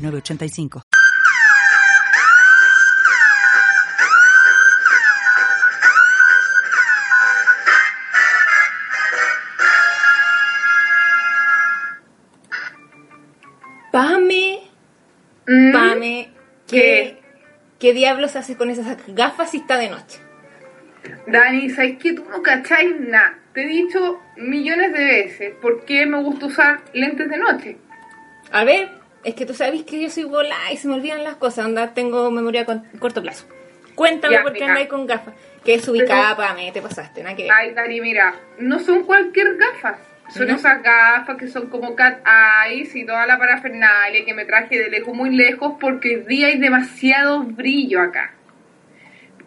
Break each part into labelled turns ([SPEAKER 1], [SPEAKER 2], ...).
[SPEAKER 1] 906985.
[SPEAKER 2] Pame,
[SPEAKER 3] Mm,
[SPEAKER 2] Pame, ¿qué, ¿qué diablos haces con esas gafas si está de noche?
[SPEAKER 3] Dani, ¿sabes que tú no cacháis nada? Te he dicho millones de veces por qué me gusta usar lentes de noche.
[SPEAKER 2] A ver, es que tú sabes que yo soy bola y se me olvidan las cosas, anda, tengo memoria con corto plazo. Cuéntame
[SPEAKER 3] Ya,
[SPEAKER 2] por qué andáis con gafas. Que es ubicada, Pame, te pasaste, nada que ver.
[SPEAKER 3] Ay, Dani, mira, no son cualquier gafas. Son
[SPEAKER 2] ¿No?
[SPEAKER 3] esas gafas que son como cat eyes y toda la parafernalia que me traje de lejos, muy lejos, porque hoy día hay demasiado brillo acá.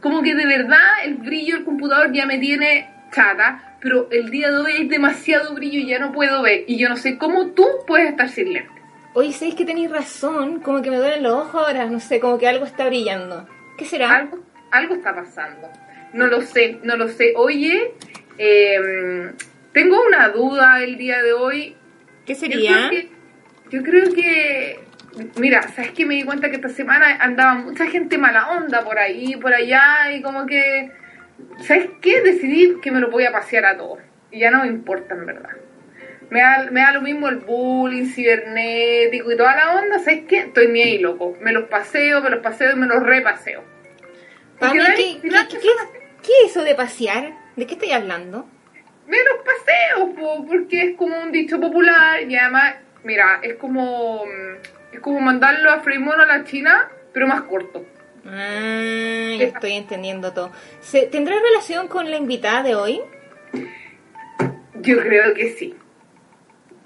[SPEAKER 3] Como que de verdad el brillo del computador ya me tiene chata, pero el día de hoy hay demasiado brillo y ya no puedo ver. Y yo no sé cómo tú puedes estar sin lentes.
[SPEAKER 2] Oye, ¿sabéis que tenéis razón? Como que me duelen los ojos ahora, no sé, como que algo está brillando. ¿Qué será?
[SPEAKER 3] Algo, algo está pasando. No lo sé, no lo sé. Oye, eh, tengo una duda el día de hoy.
[SPEAKER 2] ¿Qué
[SPEAKER 3] Yo
[SPEAKER 2] sería?
[SPEAKER 3] creo que, yo creo que- mira, sabes que me di cuenta que esta semana andaba mucha gente mala onda por ahí, por allá, y como que, ¿sabes qué? Decidí que me lo voy a pasear a todos. Y ya no me importa, en verdad. Me da, me da lo mismo el bullying cibernético y toda la onda, ¿sabes qué? Estoy ni ahí, loco. Me los paseo, me los paseo y me los repaseo. Porque,
[SPEAKER 2] ¿qué,
[SPEAKER 3] Dani,
[SPEAKER 2] qué, eso de pasear? ¿De qué estoy hablando?
[SPEAKER 3] Me los paseo, po, porque es como un dicho popular y además, mira, es como es como mandarlo a Freimono a la China, pero más corto.
[SPEAKER 2] Ah, ya estoy entendiendo todo. ¿Se- ¿Tendrá relación con la invitada de hoy?
[SPEAKER 3] Yo creo que sí.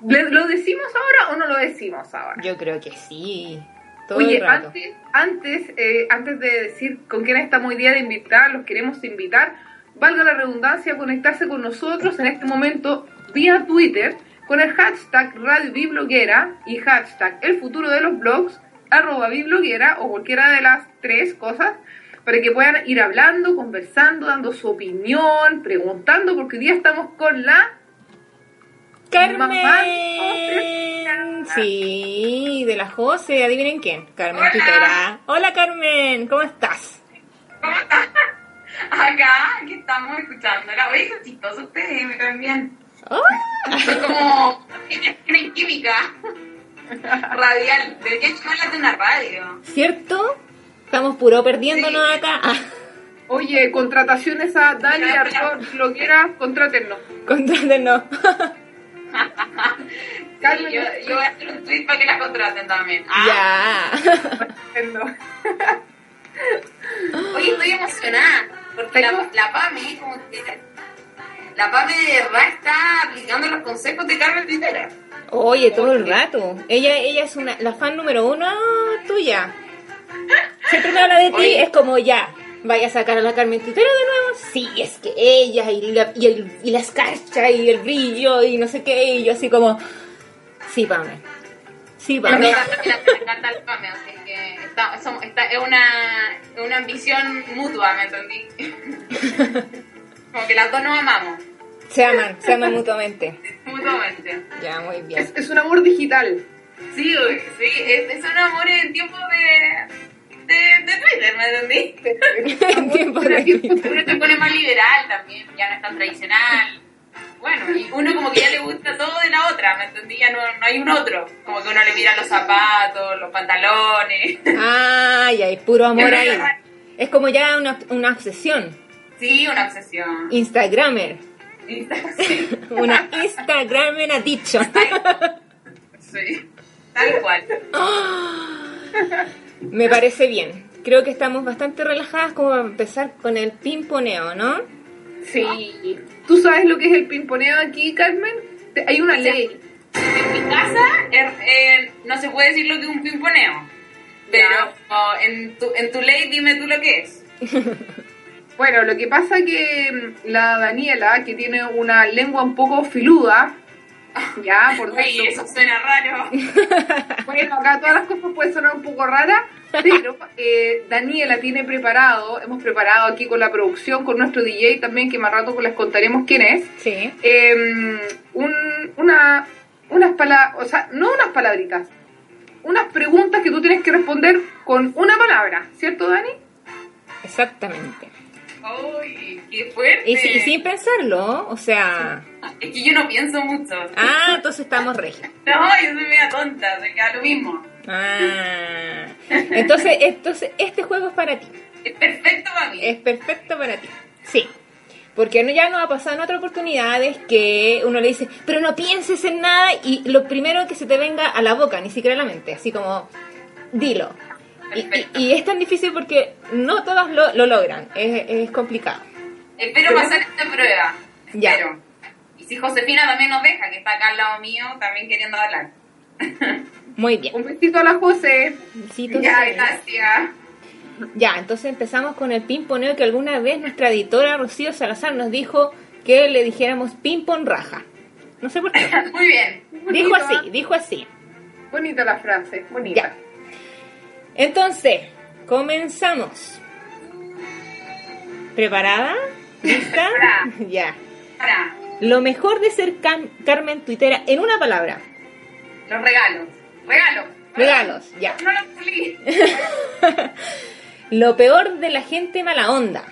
[SPEAKER 3] ¿Le- ¿Lo decimos ahora o no lo decimos ahora?
[SPEAKER 2] Yo creo que sí. Todo
[SPEAKER 3] Oye,
[SPEAKER 2] el rato.
[SPEAKER 3] antes, antes, eh, antes de decir con quién estamos hoy día de invitar, los queremos invitar, valga la redundancia, conectarse con nosotros en este momento vía Twitter con el hashtag Radio Bibloguera y hashtag El Futuro de los Blogs, arroba Bibloguera o cualquiera de las tres cosas, para que puedan ir hablando, conversando, dando su opinión, preguntando, porque hoy día estamos con la...
[SPEAKER 2] Carmen. Sí, de la José, adivinen quién. Carmen Tutera. Hola Carmen, ¿cómo estás?
[SPEAKER 4] Acá, que estamos escuchando. La oye, son chistosos ustedes, me caen bien.
[SPEAKER 2] Oh,
[SPEAKER 4] Son como. Tienen química radial. Deberían llamarlas de una radio.
[SPEAKER 2] ¿Cierto? Estamos puro perdiéndonos
[SPEAKER 4] Sí.
[SPEAKER 2] acá. Ah,
[SPEAKER 3] Oye, contrataciones a Dani, arroba Bibloguera, contrátennos.
[SPEAKER 2] contrátenos.
[SPEAKER 3] Carmen,
[SPEAKER 4] Sí, yo, yo voy a hacer un tweet para que la contraten también. Ah,
[SPEAKER 2] Ya.
[SPEAKER 4] Oye, estoy emocionada. Porque la, la PAME, como que. La PAME de verdad está aplicando los consejos de Carmen Twitter.
[SPEAKER 2] Oye, todo el rato. Ella, ella es una, la fan número uno tuya. Siempre me habla de ti,
[SPEAKER 4] Oye.
[SPEAKER 2] es como ya. Vaya a sacar a la Carmen Tutero de nuevo. Sí, es que ella y la, y, el, y la escarcha y el brillo y no sé qué. Y yo así como. Sí, Pame. Sí, Pame.
[SPEAKER 4] me encanta el PAME, así que está, somos- está- es, una, una ambición mutua, ¿me entendí? Como que las dos nos amamos,
[SPEAKER 2] Se aman, se aman mutuamente.
[SPEAKER 4] mutuamente.
[SPEAKER 2] Ya, muy bien.
[SPEAKER 3] Es, es un amor digital.
[SPEAKER 4] Sí, sí, es, es un amor en tiempo de, de, de Twitter, ¿me entendí? Uno se pone más liberal también, ya no es tan tradicional. Bueno, y uno como que ya le gusta todo de la otra, ¿me entendí? Ya no, no hay un otro. Como que uno le mira los zapatos, los pantalones.
[SPEAKER 2] Ay, hay puro amor ahí. Es como ya una, una obsesión.
[SPEAKER 4] Sí, una obsesión.
[SPEAKER 2] Instagramer.
[SPEAKER 4] Sí,
[SPEAKER 2] Una Instagramer addiction.
[SPEAKER 4] sí, tal cual.
[SPEAKER 2] Me parece bien. Creo que estamos bastante relajadas como para empezar con el pimponeo, ¿no?
[SPEAKER 3] Sí. ¿Tú sabes lo que es el pimponeo aquí, Carmen? Hay una ley.
[SPEAKER 4] En mi casa er- eh, no se puede decir lo que es un pimponeo. Pero oh, en, tu, en tu ley dime tú lo que es.
[SPEAKER 3] Bueno, lo que pasa que mm, la Daniela, que tiene una lengua un poco filuda, ya, por
[SPEAKER 4] Uy, eso suena raro.
[SPEAKER 3] Bueno, acá todas las cosas pueden sonar un poco raras, pero eh, Daniela tiene preparado, hemos preparado aquí con la producción, con nuestro DJ también, que más rato les contaremos quién es,
[SPEAKER 2] Sí.
[SPEAKER 3] eh, un, una, unas palabras, o sea, no unas palabritas, unas preguntas que tú tienes que responder con una palabra, ¿cierto, Dani?
[SPEAKER 2] Exactamente.
[SPEAKER 4] Uy, qué fuerte.
[SPEAKER 2] Y, y sin pensarlo, o sea...
[SPEAKER 4] Es que yo no pienso mucho.
[SPEAKER 2] Ah, entonces estamos regios.
[SPEAKER 4] No, yo soy media tonta, se queda lo mismo.
[SPEAKER 2] Ah. Entonces, entonces, este juego es para ti.
[SPEAKER 4] Es perfecto para mí.
[SPEAKER 2] Es perfecto para ti. Sí. Porque ya nos ha pasado en otras oportunidades que uno le dice, pero no pienses en nada y lo primero que se te venga a la boca, ni siquiera a la mente, así como, dilo. Y, y-
[SPEAKER 4] Perfecto.
[SPEAKER 2] y es tan difícil porque no todas lo, lo logran, es, es complicado.
[SPEAKER 4] Espero pasar esta prueba.
[SPEAKER 2] Ya.
[SPEAKER 4] Espero. Si Josefina también nos deja, que está acá al lado mío, también queriendo hablar.
[SPEAKER 2] Muy bien.
[SPEAKER 3] Un besito a la José.
[SPEAKER 2] Besitos.
[SPEAKER 4] Ya, gracias.
[SPEAKER 2] Ya, entonces empezamos con el pimponeo que alguna vez nuestra editora Rocío Salazar nos dijo que le dijéramos pimpon raja. No sé por qué.
[SPEAKER 4] Muy bien.
[SPEAKER 2] Dijo
[SPEAKER 3] Bonito,
[SPEAKER 2] así, dijo así.
[SPEAKER 3] Bonita la frase, bonita.
[SPEAKER 2] Ya. Entonces, comenzamos. ¿Preparada? ¿Lista? Ya.
[SPEAKER 4] Ahora,
[SPEAKER 2] Lo mejor de ser Cam- Carmen Tuitera en una palabra.
[SPEAKER 4] los regalos. Regalos.
[SPEAKER 2] Regalos, ya.
[SPEAKER 4] No los.
[SPEAKER 2] Lo peor de la gente mala onda.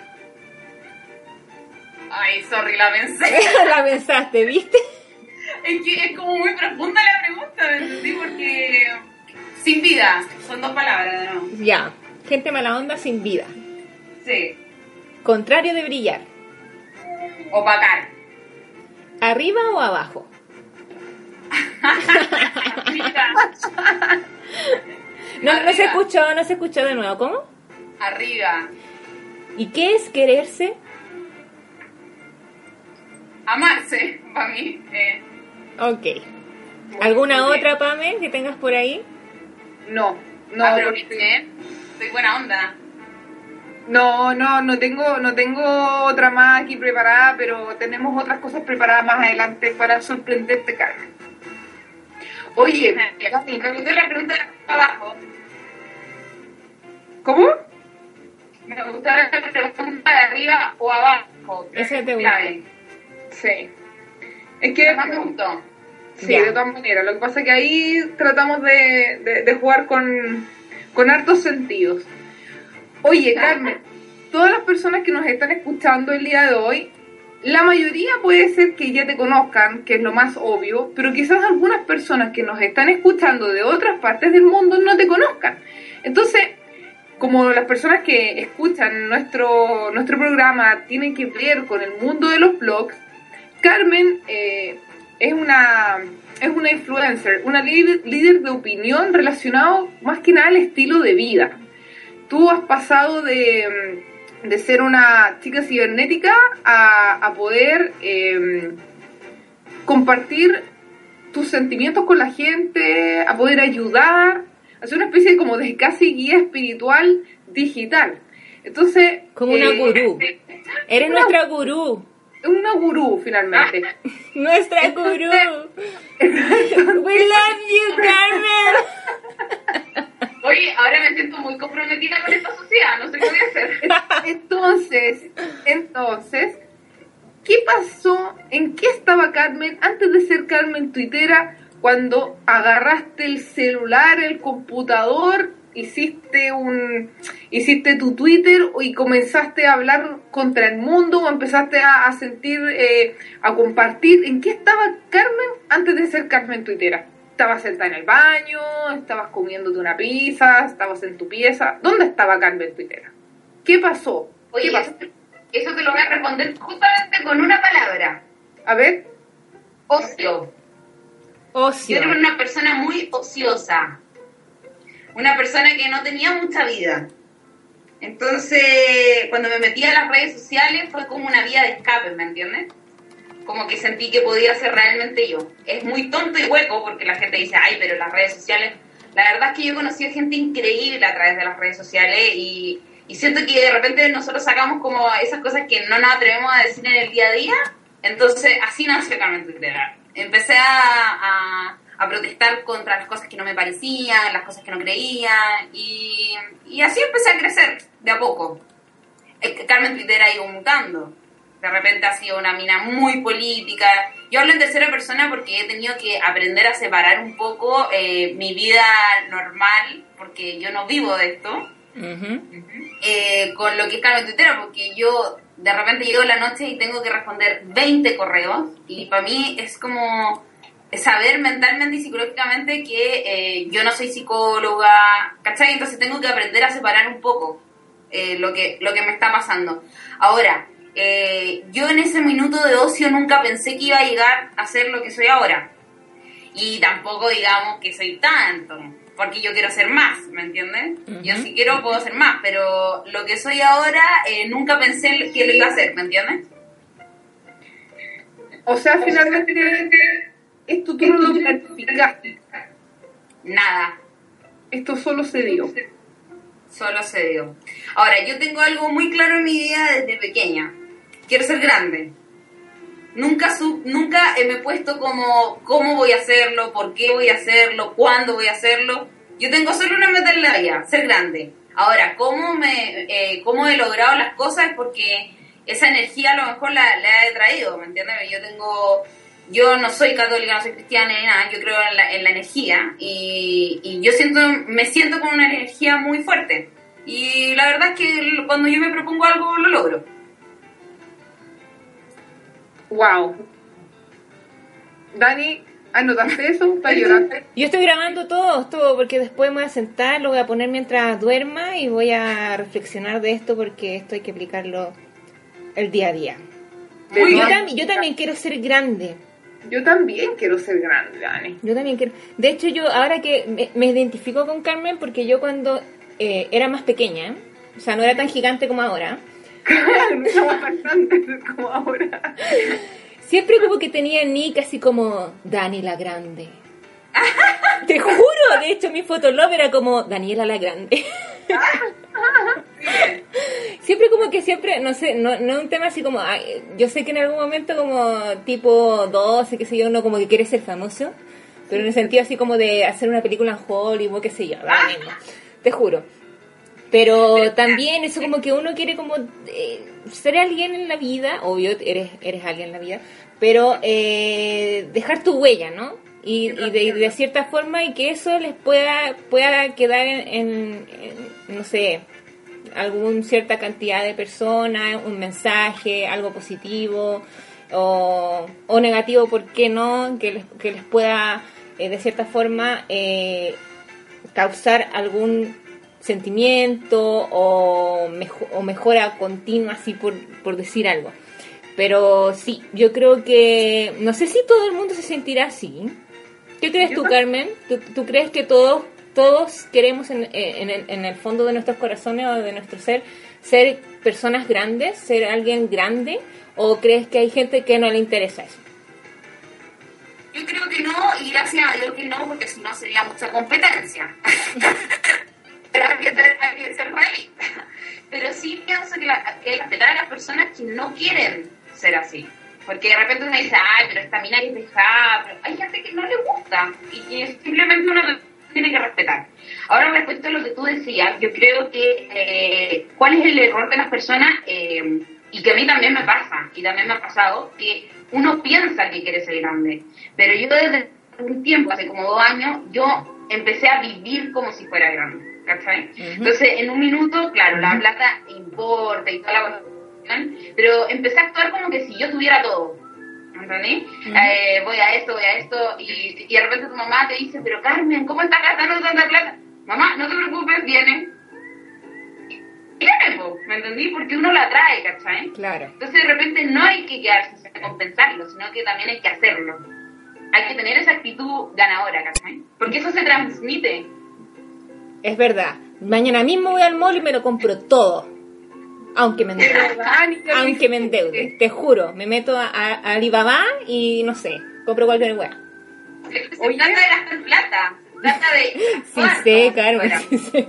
[SPEAKER 4] Ay, sorry, la pensé.
[SPEAKER 2] la pensaste, ¿viste?
[SPEAKER 4] Es que es como muy profunda la pregunta, ¿me entendí? Porque sin vida, son dos palabras nuevo.
[SPEAKER 2] Ya. Gente mala onda sin vida.
[SPEAKER 4] Sí.
[SPEAKER 2] Contrario de brillar.
[SPEAKER 4] Opacar.
[SPEAKER 2] ¿Arriba o abajo? No, no se
[SPEAKER 4] Arriba.
[SPEAKER 2] escuchó, no se escuchó de nuevo. ¿Cómo?
[SPEAKER 4] Arriba.
[SPEAKER 2] ¿Y qué es quererse?
[SPEAKER 4] Amarse, para mí. Eh,
[SPEAKER 2] Ok. ¿Alguna otra, Pame, que tengas por ahí?
[SPEAKER 3] No, no,
[SPEAKER 4] ah, pero ¿eh? Soy buena onda.
[SPEAKER 3] No, no, no tengo, no tengo otra más aquí preparada, pero tenemos otras cosas preparadas más adelante para sorprenderte, Carmen. Oye,
[SPEAKER 4] me gustó la pregunta de abajo.
[SPEAKER 3] ¿cómo?
[SPEAKER 4] Me gustó la pregunta de arriba o abajo.
[SPEAKER 2] Esa te
[SPEAKER 4] es
[SPEAKER 2] gusta.
[SPEAKER 3] Sí. Es que
[SPEAKER 4] me gustó.
[SPEAKER 3] Sí,
[SPEAKER 2] Ya.
[SPEAKER 3] de todas maneras. Lo que pasa es que ahí tratamos de, de- de jugar con, con hartos sentidos. Oye, Carmen, todas las personas que nos están escuchando el día de hoy, la mayoría puede ser que ya te conozcan, que es lo más obvio, pero quizás algunas personas que nos están escuchando de otras partes del mundo no te conozcan. Entonces, como las personas que escuchan nuestro, nuestro programa tienen que ver con el mundo de los blogs, Carmen eh, es una es una influencer, una líder, líder de opinión relacionado más que nada al estilo de vida. Tú has pasado de, mm, de ser una chica cibernética a, a poder eh, compartir tus sentimientos con la gente, a poder ayudar, a ser una especie de como de casi guía espiritual digital. Entonces,
[SPEAKER 2] Como una
[SPEAKER 3] eh,
[SPEAKER 2] gurú. Eres nuestra gurú.
[SPEAKER 3] una gurú finalmente.
[SPEAKER 2] Nuestra gurú. We love you, Carmen.
[SPEAKER 4] Oye, ahora me siento muy comprometida con esta sociedad, no sé qué voy a hacer.
[SPEAKER 3] Entonces, entonces, ¿qué pasó? ¿En qué estaba Carmen antes de ser Carmen Tuitera cuando agarraste el celular, el computador, hiciste un hiciste tu Twitter y comenzaste a hablar contra el mundo o empezaste a, a sentir, eh, a compartir? ¿En qué estaba Carmen antes de ser Carmen Tuitera? ¿Estabas sentada en el baño? ¿Estabas comiéndote una pizza? ¿Estabas en tu pieza? ¿Dónde estaba Carmen Tuitera? ¿Qué pasó?
[SPEAKER 4] Oye,
[SPEAKER 3] ¿Qué pasó?
[SPEAKER 4] eso, eso te lo voy a responder justamente con una palabra.
[SPEAKER 3] A ver,
[SPEAKER 4] Ocio.
[SPEAKER 2] Ocio.
[SPEAKER 4] Yo era una persona muy ociosa. Una persona que no tenía mucha vida. Entonces, cuando me metí a las redes sociales fue como una vía de escape, ¿me entiendes? Como que sentí que podía ser realmente yo. Es muy tonto y hueco porque la gente dice, ay, pero las redes sociales... La verdad es que yo he conocido gente increíble a través de las redes sociales y, siento que de repente nosotros sacamos como esas cosas que no nos atrevemos a decir en el día a día. Entonces, así nació Carmen Twitter. Empecé a, a, protestar contra las cosas que no me parecían, las cosas que no creía, y, y así empecé a crecer de a poco. Carmen Twitter ha ido mutando de repente ha sido una mina muy política. Yo hablo en tercera persona porque he tenido que aprender a separar un poco eh, mi vida normal, porque yo no vivo de esto, eh, con lo que es Carmen Twitter, porque yo de repente llego la noche y tengo que responder 20 correos, y para mí es como saber mentalmente y psicológicamente que eh, yo no soy psicóloga, ¿cachai? Entonces tengo que aprender a separar un poco lo, que, lo que me está pasando. Ahora, eh, yo en ese minuto de ocio nunca pensé que iba a llegar a ser lo que soy ahora. Y tampoco digamos que soy tanto, porque yo quiero ser más, ¿me entiendes? Yo si quiero puedo ser más, pero lo que soy ahora eh, nunca pensé que lo iba a hacer, ¿me entiendes?
[SPEAKER 3] O sea, finalmente esto tú no lo planificaste.
[SPEAKER 4] Nada.
[SPEAKER 3] Esto solo se dio.
[SPEAKER 4] Solo se dio. Ahora, yo tengo algo muy claro en mi vida desde pequeña quiero ser grande. Nunca, nunca me he puesto como cómo voy a hacerlo, por qué voy a hacerlo, cuándo voy a hacerlo. Yo tengo solo una meta en la vida, ser grande. Ahora, ¿cómo, me, eh, cómo he logrado las cosas? Es porque esa energía a lo mejor la, he traído, ¿me entiendes? Yo tengo, yo no soy católica, no soy cristiana ni nada, yo creo en la, en la energía y, y, yo siento, me siento con una energía muy fuerte. Y la verdad es que cuando yo me propongo algo, lo logro.
[SPEAKER 3] Wow. Dani, ¿anotaste eso? ¿Está llorando?
[SPEAKER 2] Yo estoy grabando todo, todo, porque después me voy a sentar, lo voy a poner mientras duerma y voy a reflexionar de esto porque esto hay que aplicarlo el día a día. Yo, también, quiero ser grande.
[SPEAKER 3] Yo también quiero ser grande, Dani.
[SPEAKER 2] Yo también quiero. De hecho, yo ahora que me, identifico con Carmen, porque yo cuando eh, era más pequeña, o sea, no era tan gigante como ahora,
[SPEAKER 3] no como ahora.
[SPEAKER 2] Siempre como que tenía nick así como Dani la Grande. Te juro, de hecho mi fotolog era como Daniela la Grande. siempre como que siempre, no sé, no, no un tema así como, yo sé que en algún momento como tipo 12, qué sé yo, uno como que quiere ser famoso, pero en el sentido así como de hacer una película en Hollywood, qué sé yo, te juro. Pero también eso como que uno quiere como eh, ser alguien en la vida, obvio, eres, eres alguien en la vida, pero eh, dejar tu huella, ¿no? Y, de, cierta forma y que eso les pueda, pueda quedar en, no sé, alguna cierta cantidad de personas, un mensaje, algo positivo o, o negativo, ¿por qué no? Que les, que les pueda, eh, de cierta forma, causar algún sentimiento o, o mejora continua, así por, por decir algo. Pero sí, yo creo que, no sé si todo el mundo se sentirá así. ¿Qué crees tú, Carmen? ¿Tú, crees que todos, todos queremos en, en, el, en el fondo de nuestros corazones o de nuestro ser ser personas grandes, ser alguien grande? ¿O crees que hay gente que no le interesa eso?
[SPEAKER 4] Yo creo que no, y gracias a Dios que no, porque si no sería mucha competencia. Pero sí pienso que, la, que hay que a las personas que no quieren ser así. Porque de repente uno dice, ay, pero esta mina es dejada, pero hay gente que no le gusta y que simplemente uno tiene que respetar. Ahora, respecto a lo que tú decías, yo creo que eh, cuál es el error de las personas, eh, y que a mí también me pasa, y también me ha pasado, que uno piensa que quiere ser grande, pero yo desde un tiempo, hace como dos años, yo empecé a vivir como si fuera grande. Entonces, en un minuto, claro, la plata importa y toda la cuestión, pero empecé a actuar como que si yo tuviera todo. ¿Entendés? Eh, voy a esto, voy a esto, y, y, de repente tu mamá te dice, pero Carmen, ¿cómo estás gastando tanta plata? Mamá, no te preocupes, viene. Viene, ¿me entendí? Porque uno la trae, ¿cachai?
[SPEAKER 2] Claro.
[SPEAKER 4] Entonces de repente no hay que quedarse sin compensarlo, sino que también hay que hacerlo. Hay que tener esa actitud ganadora, ¿cachai? Porque eso se transmite
[SPEAKER 2] es verdad. Mañana mismo voy al mall y me lo compro todo. Aunque me
[SPEAKER 3] De
[SPEAKER 2] endeude. Aunque me endeude. Te juro, me meto a, a Alibaba y no sé, compro cualquier weá.
[SPEAKER 3] Oye.
[SPEAKER 4] Trata de gastar plata. Trata de.
[SPEAKER 2] Sí
[SPEAKER 4] Bueno,
[SPEAKER 2] sé, Carmen,
[SPEAKER 4] bueno.
[SPEAKER 2] sí sé.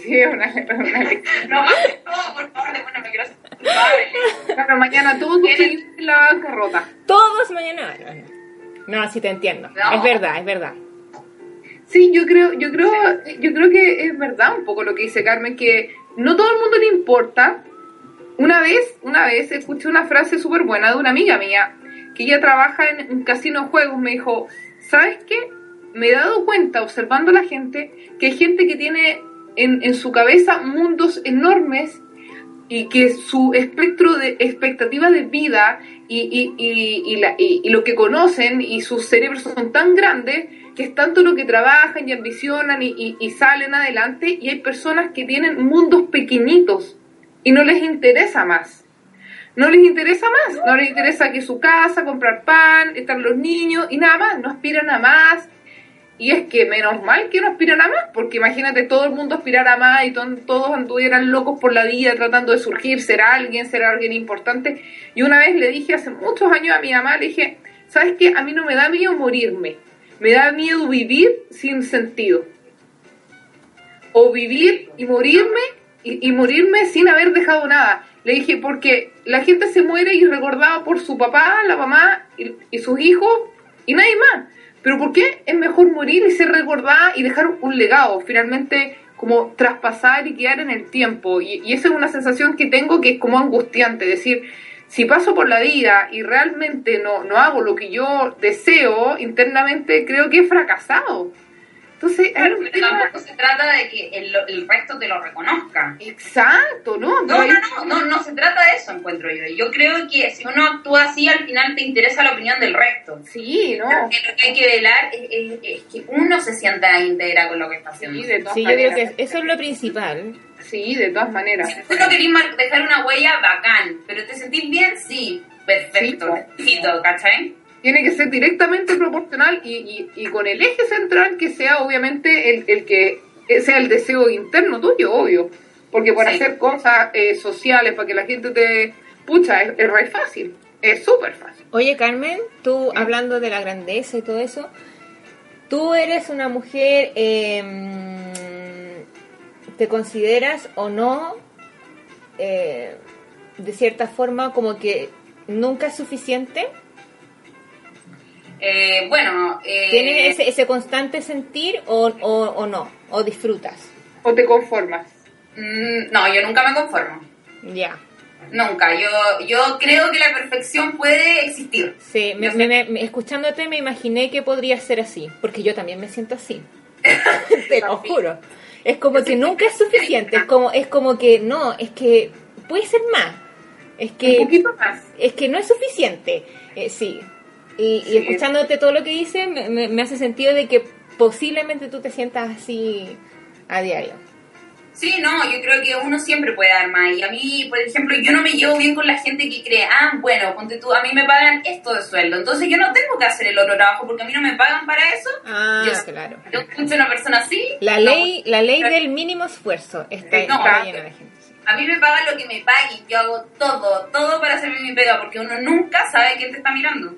[SPEAKER 3] Sí, una.
[SPEAKER 4] No más todo, por favor, después no me quiero.
[SPEAKER 3] Claro, mañana seguidores en la bancarrota.
[SPEAKER 2] Todos mañana. No, sí te entiendo.
[SPEAKER 4] No.
[SPEAKER 2] Es verdad, es verdad.
[SPEAKER 3] Sí, yo creo, yo creo, yo creo que es verdad un poco lo que dice Carmen, que no todo el mundo le importa. Una vez, una vez escuché una frase súper buena de una amiga mía, que ella trabaja en un casino de juegos, me dijo, ¿sabes qué? Me he dado cuenta, observando a la gente, que hay gente que tiene en, en su cabeza mundos enormes y que su espectro de expectativa de vida y, y, y, la- y- lo que conocen y sus cerebros son tan grandes que es tanto lo que trabajan y ambicionan y salen adelante y hay personas que tienen mundos pequeñitos y no les interesa más. No les interesa más, no les interesa que su casa, comprar pan, estar los niños y nada más, no aspiran a más. Y es que menos mal que no aspiran a más, porque imagínate todo el mundo aspirar a más y to- todos anduvieran locos por la vida tratando de surgir, ser alguien, ser alguien importante. Y una vez le dije hace muchos años a mi mamá, le dije, ¿sabes qué? A mí no me da miedo morirme, me da miedo vivir sin sentido. O vivir y morirme y, morirme sin haber dejado nada. Le dije, porque la gente se muere y es recordada por su papá, la mamá y, y sus hijos y nadie más. Pero ¿por qué es mejor morir y ser recordada y dejar un legado? Finalmente, como traspasar y quedar en el tiempo. Y, y esa es una sensación que tengo que es como angustiante. Decir, si paso por la vida y realmente no, no hago lo que yo deseo internamente, creo que he fracasado. Entonces,
[SPEAKER 4] Claro, pero
[SPEAKER 3] tema-
[SPEAKER 4] tampoco se trata de que el, el resto te lo reconozca.
[SPEAKER 3] Exacto, ¿no?
[SPEAKER 4] No, no, no, no, no se trata de eso, encuentro yo. Yo creo que si uno actúa así, al final te interesa la opinión del resto.
[SPEAKER 3] Sí, no.
[SPEAKER 4] Creo que lo que hay que velar es, es- es que uno se sienta íntegra con lo que está haciendo.
[SPEAKER 3] Sí, de todas
[SPEAKER 2] Sí, yo creo
[SPEAKER 3] maneras.
[SPEAKER 2] que eso es lo principal.
[SPEAKER 3] Sí, de todas maneras.
[SPEAKER 4] Si tú no querés dejar una huella, bacán. Pero te sentís bien, sí. Perfecto,
[SPEAKER 3] Sí,
[SPEAKER 4] ¿cachai?
[SPEAKER 3] Tiene que ser directamente proporcional y, y, y con el eje central que sea obviamente el, el que sea el deseo interno tuyo, obvio. Porque para
[SPEAKER 4] Sí.
[SPEAKER 3] hacer cosas eh, sociales, para que la gente te... Pucha, es, es re fácil. Es súper fácil.
[SPEAKER 2] Oye, Carmen, tú hablando de la grandeza y todo eso, tú eres una mujer, eh, ¿te consideras o no, eh, de cierta forma, como que nunca es suficiente?
[SPEAKER 4] Eh, bueno, eh,
[SPEAKER 2] ¿Tienes ese, ese constante sentir o, o, o no? ¿O disfrutas?
[SPEAKER 3] O te conformas.
[SPEAKER 4] mm, no, yo nunca me conformo.
[SPEAKER 2] Ya.
[SPEAKER 4] Nunca. Yo, yo creo que la perfección puede existir.
[SPEAKER 2] Sí, me-
[SPEAKER 4] Yo
[SPEAKER 2] me- me- me- escuchándote me imaginé que podría ser así, porque yo también me siento así. Te lo juro. Es como que nunca es suficiente, es como, es como que no, es que puede ser más. Es
[SPEAKER 3] Un
[SPEAKER 2] que,
[SPEAKER 3] poquito más.
[SPEAKER 2] es que no es suficiente. Eh, sí. Y, y escuchándote todo lo que dices, me, me- me hace sentido de que posiblemente tú te sientas así a diario.
[SPEAKER 4] Sí, no, yo creo que uno siempre puede dar más. Y a mí, por ejemplo, yo no me llevo bien con la gente que cree, ah, bueno, ponte tú, a mí me pagan esto de sueldo, entonces yo no tengo que hacer el otro trabajo porque a mí no me pagan para eso.
[SPEAKER 2] Ah,
[SPEAKER 4] Yo-
[SPEAKER 2] claro.
[SPEAKER 4] Yo escucho a una persona así.
[SPEAKER 2] La
[SPEAKER 4] no,
[SPEAKER 2] ley, la ley del mínimo esfuerzo está,
[SPEAKER 3] No,
[SPEAKER 2] está llena de gente.
[SPEAKER 4] A mí me pagan lo que me paguen, yo hago todo, todo para hacer mi pega, porque uno nunca sabe quién te está mirando.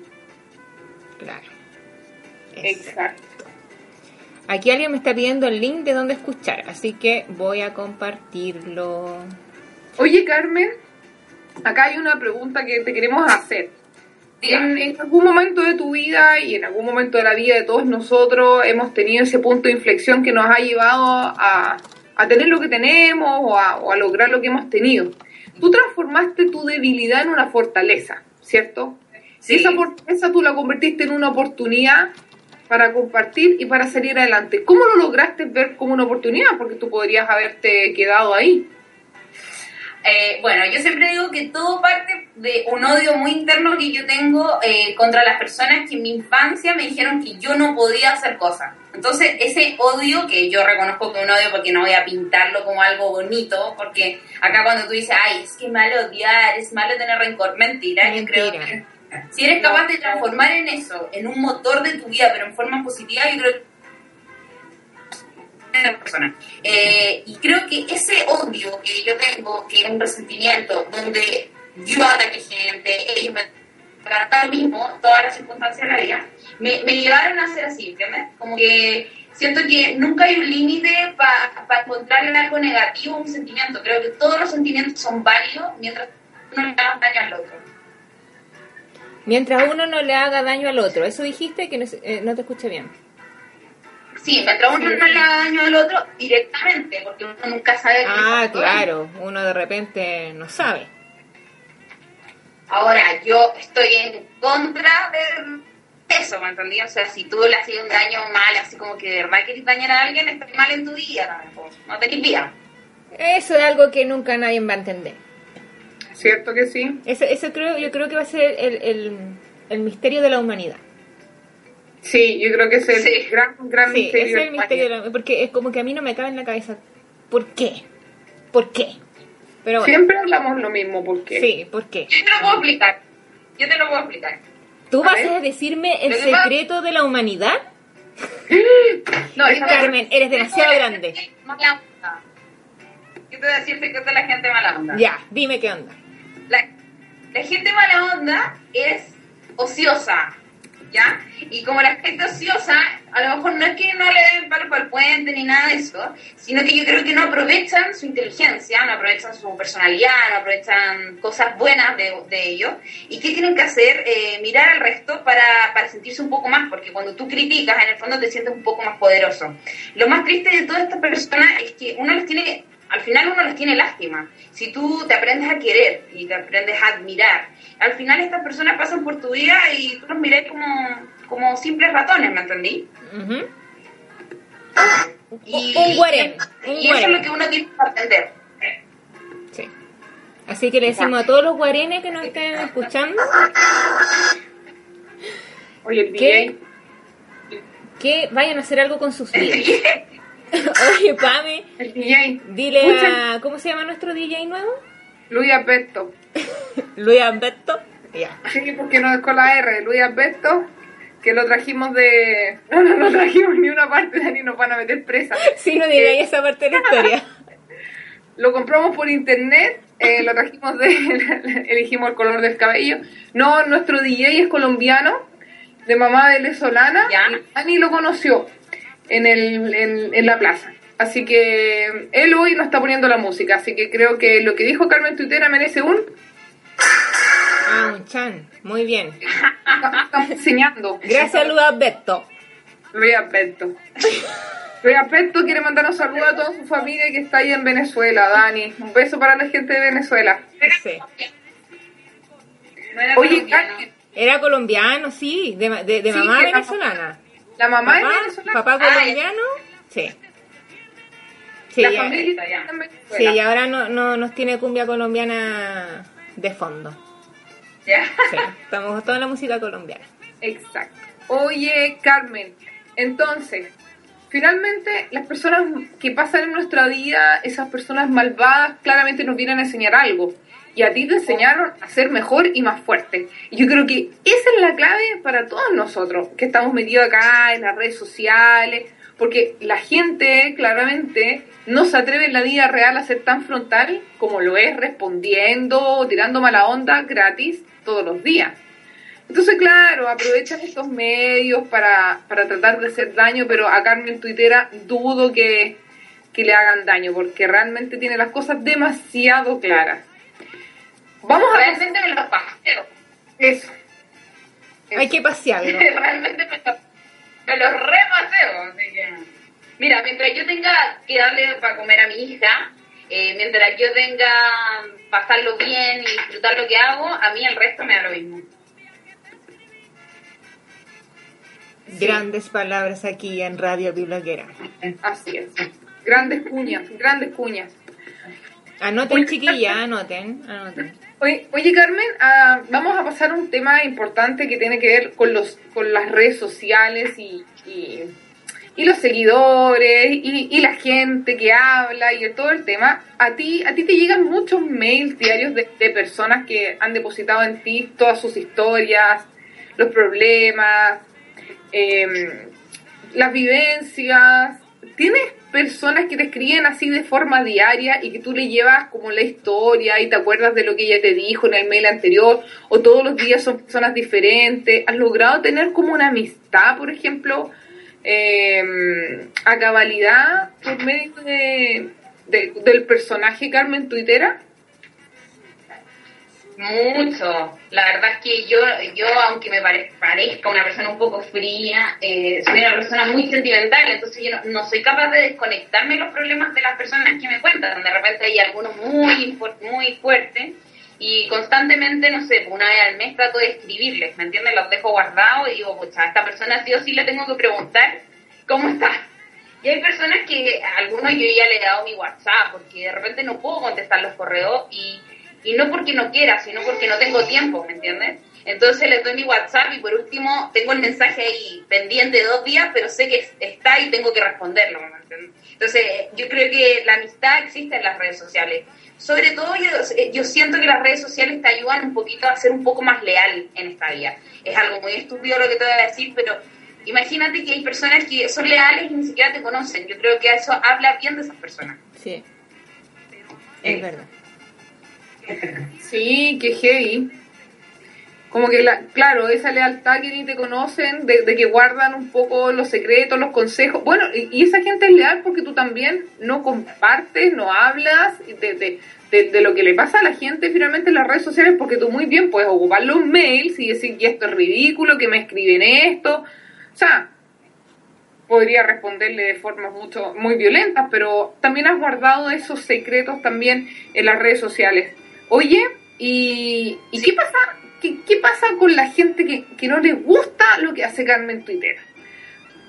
[SPEAKER 2] Claro.
[SPEAKER 3] Exacto.
[SPEAKER 2] Aquí alguien me está pidiendo el link de dónde escuchar, así que voy a compartirlo.
[SPEAKER 3] Oye, Carmen, acá hay una pregunta que te queremos hacer. En, en algún momento de tu vida y en algún momento de la vida de todos nosotros hemos tenido ese punto de inflexión que nos ha llevado a, a tener lo que tenemos o a, o a lograr lo que hemos tenido. Tú transformaste tu debilidad en una fortaleza, ¿cierto?
[SPEAKER 4] Sí.
[SPEAKER 3] Esa fortaleza tú la convertiste en una oportunidad para compartir y para salir adelante. ¿Cómo lo lograste ver como una oportunidad? Porque tú podrías haberte quedado ahí.
[SPEAKER 4] Eh, bueno, yo siempre digo que todo parte de un odio muy interno que yo tengo eh, contra las personas que en mi infancia me dijeron que yo no podía hacer cosas. Entonces, ese odio, que yo reconozco que es un odio porque no voy a pintarlo como algo bonito, porque acá cuando tú dices, ay, es que es malo odiar, es malo tener rencor, mentira, yo creo
[SPEAKER 2] Mentira.
[SPEAKER 4] que si eres capaz de transformar en eso, en un motor de tu vida, pero en forma positiva, yo creo en persona. Eh, y creo que ese odio que yo tengo, que es un resentimiento, donde yo ataque gente, ellos me tratan lo mismo, todas las circunstancias de la vida, me, me llevaron a ser así, ¿entiendes? Como que siento que nunca hay un límite para encontrarle algo negativo un sentimiento. Creo que todos los sentimientos son válidos mientras no le hagas daño al otro.
[SPEAKER 2] Mientras uno no le haga daño al otro. Eso dijiste que no, eh, no te escuché bien.
[SPEAKER 4] Sí, mientras uno no le haga daño al otro directamente, porque uno nunca sabe.
[SPEAKER 2] Ah, claro. Uno de repente no sabe.
[SPEAKER 4] Ahora, yo estoy en contra de eso, ¿me entendí? O sea, si tú le has un daño mal, así como que de verdad quieres dañar a alguien, estás mal en tu día también, no te vida.
[SPEAKER 2] Eso es algo que nunca nadie va a entender.
[SPEAKER 3] ¿Cierto que sí?
[SPEAKER 2] Eso, eso creo, yo creo que va a ser el, el, el misterio de la humanidad.
[SPEAKER 3] Sí, yo creo que es el gran, gran
[SPEAKER 2] sí,
[SPEAKER 3] misterio.
[SPEAKER 2] Es el misterio de la, porque es como que a mí no me cabe en la cabeza. ¿Por qué? ¿Por qué?
[SPEAKER 3] Pero Siempre hablamos lo mismo, ¿por qué?
[SPEAKER 2] Sí, ¿por qué?
[SPEAKER 4] Yo te lo puedo explicar. Yo te lo puedo explicar.
[SPEAKER 2] ¿Tú vas a decirme el secreto de la humanidad?
[SPEAKER 4] no,
[SPEAKER 2] Carmen, eres demasiado grande.
[SPEAKER 4] Yo te voy a decir el secreto de la gente mala onda.
[SPEAKER 2] Ya, dime qué onda.
[SPEAKER 4] La, gente mala onda es ociosa, ¿ya? Y como la gente ociosa, a lo mejor no es que no le den palo para el puente ni nada de eso, sino que yo creo que no aprovechan su inteligencia, no aprovechan su personalidad, no aprovechan cosas buenas de, de ellos. ¿Y qué tienen que hacer? Eh, mirar al resto para, para sentirse un poco más, porque cuando tú criticas, en el fondo te sientes un poco más poderoso. Lo más triste de todas estas personas es que uno les tiene al final uno les tiene lástima. Si tú te aprendes a querer y te aprendes a admirar, al final estas personas pasan por tu vida y tú los mirás como, como simples ratones, ¿me entendí?
[SPEAKER 2] y, un guarén.
[SPEAKER 4] y eso es lo que uno tiene que aprender.
[SPEAKER 2] Sí. Así que le decimos a todos los guarenes que nos estén escuchando
[SPEAKER 3] Oye,
[SPEAKER 2] que, que vayan a hacer algo con sus vidas. Oye, Pame.
[SPEAKER 3] El DJ.
[SPEAKER 2] Dile a. ¿Cómo se llama nuestro DJ nuevo?
[SPEAKER 3] Luis Alberto.
[SPEAKER 2] Luis Alberto. Ya.
[SPEAKER 3] Sí, porque no es con la R. Luis Alberto, que lo trajimos de. No, no, no trajimos ni una parte de ni nos van a meter presa.
[SPEAKER 2] Sí, no digáis eh, esa parte de la historia.
[SPEAKER 3] lo compramos por internet, eh, lo trajimos de. elegimos el color del cabello. No, nuestro DJ es colombiano, de mamá venezolana.
[SPEAKER 4] ¿Ya?
[SPEAKER 3] Ani lo conoció en, el, en, la plaza. Así que él hoy no está poniendo la música, así que creo que lo que dijo Carmen Tuitera merece un...
[SPEAKER 2] Ah, un chan, muy bien.
[SPEAKER 3] Estamos enseñando.
[SPEAKER 2] Gracias, Luis Alberto.
[SPEAKER 3] Luis Alberto. Luis Alberto quiere mandar un saludo a toda su familia que está ahí en Venezuela, Dani. Un beso para la gente de Venezuela.
[SPEAKER 2] Sí.
[SPEAKER 3] Oye,
[SPEAKER 2] Era colombiano, sí, de, de, mamá venezolana.
[SPEAKER 3] ¿La mamá
[SPEAKER 2] papá,
[SPEAKER 3] es venezolana?
[SPEAKER 2] ¿Papá colombiano? Sí. Sí,
[SPEAKER 3] la
[SPEAKER 2] ya,
[SPEAKER 3] familia
[SPEAKER 2] ya. sí, y ahora no, no, nos tiene cumbia colombiana de fondo.
[SPEAKER 4] Ya.
[SPEAKER 2] Sí, estamos toda la música colombiana.
[SPEAKER 3] Exacto. Oye, Carmen, entonces, finalmente las personas que pasan en nuestra vida, esas personas malvadas, claramente nos vienen a enseñar algo y a ti te enseñaron a ser mejor y más fuerte. Y yo creo que esa es la clave para todos nosotros que estamos metidos acá en las redes sociales, porque la gente claramente no se atreve en la vida real a ser tan frontal como lo es respondiendo tirando mala onda gratis todos los días. Entonces, claro, aprovechan estos medios para, para tratar de hacer daño, pero a Carmen Tuitera dudo que, que le hagan daño, porque realmente tiene las cosas demasiado claras.
[SPEAKER 4] Vamos a Realmente me los paseo.
[SPEAKER 3] Eso.
[SPEAKER 2] Hay que pasearlo.
[SPEAKER 4] Realmente me, me los repaseo. Así que... Mira, mientras yo tenga que darle para comer a mi hija, eh, mientras yo tenga pasarlo bien y disfrutar lo que hago, a mí el resto me da lo mismo.
[SPEAKER 2] Grandes palabras aquí en Radio Biblioguera.
[SPEAKER 3] Así es. Grandes cuñas, grandes cuñas.
[SPEAKER 2] Anoten, chiquilla, anoten, anoten.
[SPEAKER 3] Oye, oye Carmen, ah, vamos a pasar a un tema importante que tiene que ver con los con las redes sociales y, y, los seguidores y, y, la gente que habla y todo el tema. A ti a ti te llegan muchos mails diarios de, de personas que han depositado en ti todas sus historias, los problemas, em, las vivencias, ¿tienes personas que te escriben así de forma diaria y que tú le llevas como la historia y te acuerdas de lo que ella te dijo en el mail anterior o todos los días son personas diferentes? ¿Has logrado tener como una amistad, por ejemplo, eh, a cabalidad por medio de, de- del personaje Carmen Tuitera?
[SPEAKER 4] Mucho. La verdad es que yo, yo aunque me pare- parezca una persona un poco fría, eh, soy una persona muy sentimental, entonces yo no, no soy capaz de desconectarme de los problemas de las personas que me cuentan. De repente hay algunos muy, muy fuertes y constantemente, no sé, una vez al mes trato de escribirles, ¿me entiendes? Los dejo guardados y digo, pucha, esta persona sí o sí le tengo que preguntar cómo está. Y hay personas que a algunos yo ya le he dado mi WhatsApp porque de repente no puedo contestar los correos y, y no porque no quiera, sino porque no tengo tiempo, ¿me entiendes? Entonces les doy mi WhatsApp y por último tengo el mensaje ahí pendiente de dos días, pero sé que es- está y tengo que responderlo. Entonces yo creo que la amistad existe en las redes sociales. Sobre todo yo, yo siento que las redes sociales te ayudan un poquito a ser un poco más leal en esta vida. Es algo muy estúpido lo que te voy a decir, pero imagínate que hay personas que son leales y ni siquiera te conocen. Yo creo que eso habla bien de esas personas.
[SPEAKER 2] Sí. Es verdad.
[SPEAKER 3] Sí, qué heavy. Como que, la, claro, esa lealtad que ni te conocen, de, de que guardan un poco los secretos, los consejos. Bueno, y, esa gente es leal porque tú también no compartes, no hablas de, de, de- de lo que le pasa a la gente finalmente en las redes sociales, porque tú muy bien puedes ocupar los mails y decir que esto es ridículo, que me escriben esto. O sea, podría responderle de formas mucho muy violentas, pero también has guardado esos secretos también en las redes sociales. Oye, ¿y, y qué pasa? ¿Qué, qué pasa con la gente que, que no le gusta lo que hace Carmen Twitter?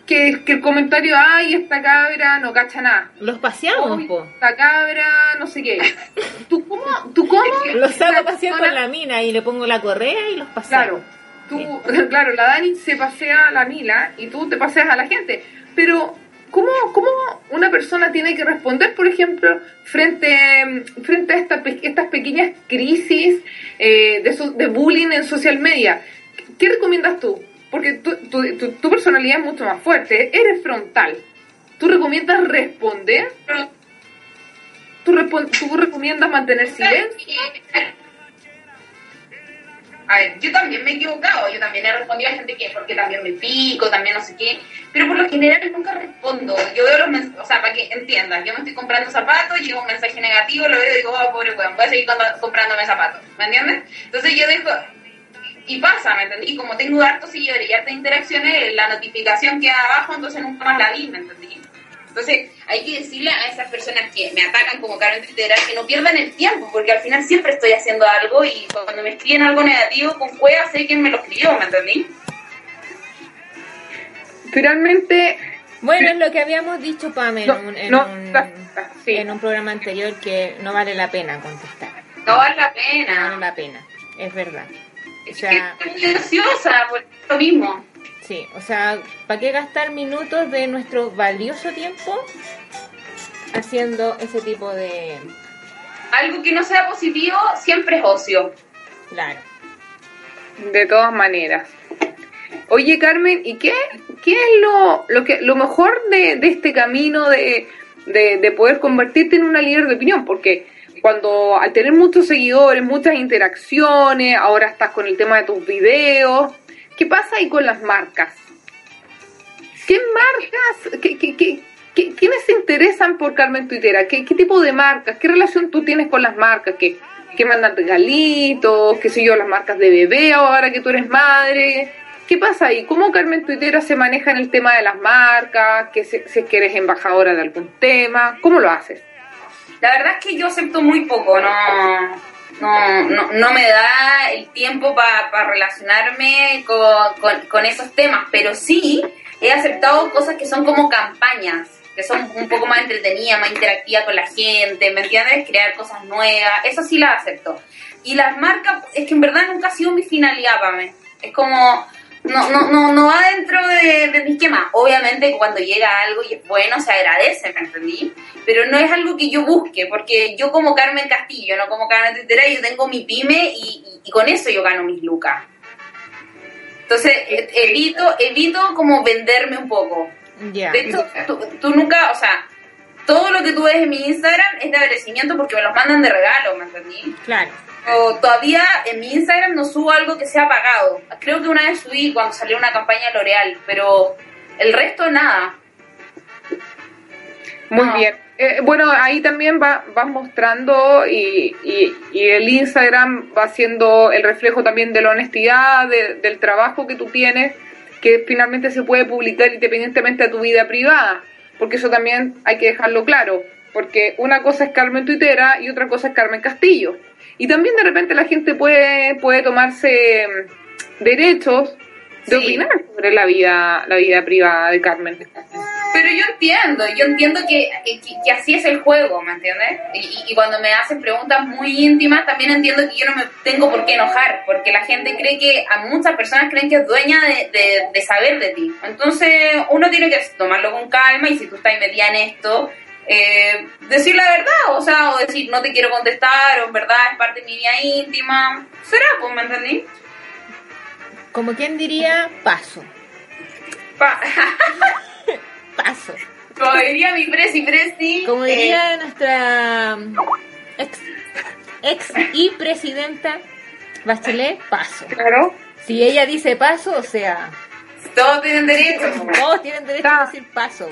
[SPEAKER 3] Que, que el comentario, ay, esta cabra no cacha nada.
[SPEAKER 2] Los paseamos, po.
[SPEAKER 3] esta cabra, no sé qué. ¿Tú cómo? ¿Tú cómo?
[SPEAKER 2] Los saco a pasear con la mina y le pongo la correa y los paseo.
[SPEAKER 3] Claro, tú, claro, la Dani se pasea a la Mila y tú te paseas a la gente. Pero, ¿cómo, cómo una persona tiene que responder, por ejemplo, frente, frente a esta estas pequeñas crisis eh, de, so- de bullying en social media? ¿Qué recomiendas tú? Porque tu, tu, tu- tu personalidad es mucho más fuerte, eres frontal. ¿Tú recomiendas responder? ¿Tú, repon- tú recomiendas mantener silencio?
[SPEAKER 4] A ver, yo también me he equivocado, yo también he respondido a gente que porque también me pico, también no sé qué, pero por lo general nunca respondo. Yo veo los mensajes, o sea, para que entiendas, yo me estoy comprando zapatos, llega un mensaje negativo, lo veo y digo, oh, pobre weón, voy a seguir comp- comprándome zapatos, ¿me entiendes? Entonces yo dejo, y pasa, ¿me entendí? Y como tengo hartos seguidores y hartas interacciones, la notificación queda abajo, entonces nunca más la vi, ¿me entendí? Entonces, hay que decirle a esas personas que me atacan como Karen Twitter que no pierdan el tiempo, porque al final siempre estoy haciendo algo y cuando me escriben algo negativo con cueva sé quién me lo escribió, ¿me entendí?
[SPEAKER 3] Finalmente,
[SPEAKER 2] Bueno, es lo que habíamos dicho, Pam, en,
[SPEAKER 3] No,
[SPEAKER 2] un, en,
[SPEAKER 3] no,
[SPEAKER 2] un,
[SPEAKER 3] está- está- sí.
[SPEAKER 2] en un programa anterior que no vale la pena contestar.
[SPEAKER 4] No vale la
[SPEAKER 2] No vale
[SPEAKER 4] pena.
[SPEAKER 2] la pena, es verdad. O
[SPEAKER 4] Es
[SPEAKER 2] sea,
[SPEAKER 4] que estoy muy ansiosa por lo mismo.
[SPEAKER 2] Sí, o sea, ¿para qué gastar minutos de nuestro valioso tiempo haciendo ese tipo de...
[SPEAKER 4] Algo que no sea positivo siempre es ocio.
[SPEAKER 2] Claro.
[SPEAKER 3] De todas maneras. Oye, Carmen, ¿y qué, qué es lo, lo, que, lo mejor de, de este camino de, de, de poder convertirte en una líder de opinión? Porque cuando al tener muchos seguidores, muchas interacciones, ahora estás con el tema de tus videos, ¿qué pasa ahí con las marcas? ¿Qué marcas, qué, qué, qué, qué- quiénes se interesan por Carmen Tuitera? ¿Qué, ¿Qué tipo de marcas? ¿Qué relación tú tienes con las marcas? ¿Qué, que mandan regalitos? ¿Qué sé yo? Las marcas de bebé ahora que tú eres madre. ¿Qué pasa ahí? ¿Cómo Carmen Tuitera se maneja en el tema de las marcas? Que si, si es que eres embajadora de algún tema. ¿Cómo lo haces?
[SPEAKER 4] La verdad es que yo acepto muy poco, no, no, no, no me da el tiempo para relacionarme con, con, esos temas, pero sí he aceptado cosas que son como campañas, que son un poco más entretenidas, más interactivas con la gente, ¿me entiendes? Crear cosas nuevas, eso sí las acepto. Y las marcas, es que en verdad nunca ha sido mi finalidad para mí. Es como, no, no, no, no va dentro de, de mi esquema. Obviamente cuando llega algo y es bueno, se agradece, ¿me entendí? Pero no es algo que yo busque, porque yo como Carmen Castillo, no como Carmen Tetera, yo tengo mi pyme y, y- y con eso yo gano mis lucas. Entonces, e- evito, evito como venderme un poco.
[SPEAKER 2] Ya.
[SPEAKER 4] De hecho, tú, tú nunca, o sea, todo lo que tú ves en mi Instagram es de agradecimiento porque me los mandan de regalo, ¿me entendí?
[SPEAKER 2] Claro.
[SPEAKER 4] Todavía en mi Instagram no subo algo que sea pagado. Creo que una vez subí cuando salió una campaña L'Oreal, pero el resto nada.
[SPEAKER 3] Muy
[SPEAKER 4] No.
[SPEAKER 3] bien. Eh, bueno, ahí también va, vas mostrando y, y, y el Instagram va siendo el reflejo también de la honestidad, de- del trabajo que tú tienes, que finalmente se puede publicar independientemente de tu vida privada, porque eso también hay que dejarlo claro, porque una cosa es Carmen Tuitera y otra cosa es Carmen Castillo. Y también de repente la gente puede, puede tomarse mm, derechos de
[SPEAKER 4] Sí.
[SPEAKER 3] opinar sobre la vida, la vida privada de Carmen.
[SPEAKER 4] Pero yo entiendo, yo entiendo que, que, que así es el juego, ¿me entiendes? Y, y- y cuando me hacen preguntas muy íntimas, también entiendo que yo no me tengo por qué enojar, porque la gente cree que, a muchas personas creen que es dueña de, de- de saber de ti. Entonces, uno tiene que tomarlo con calma y si tú estás metida en esto, eh, decir la verdad, o sea, o decir no te quiero contestar, o en verdad es parte de mi vida íntima. Será, pues, ¿me entendí?
[SPEAKER 2] Como quien diría, paso.
[SPEAKER 4] Pa-
[SPEAKER 2] Paso.
[SPEAKER 4] Como diría mi presi presi.
[SPEAKER 2] Como
[SPEAKER 4] eh,
[SPEAKER 2] diría nuestra ex, ex y presidenta Bachelet, paso.
[SPEAKER 3] Claro.
[SPEAKER 2] Si ella dice paso, o sea,
[SPEAKER 4] todos tienen derecho.
[SPEAKER 2] todos tienen derecho a decir paso.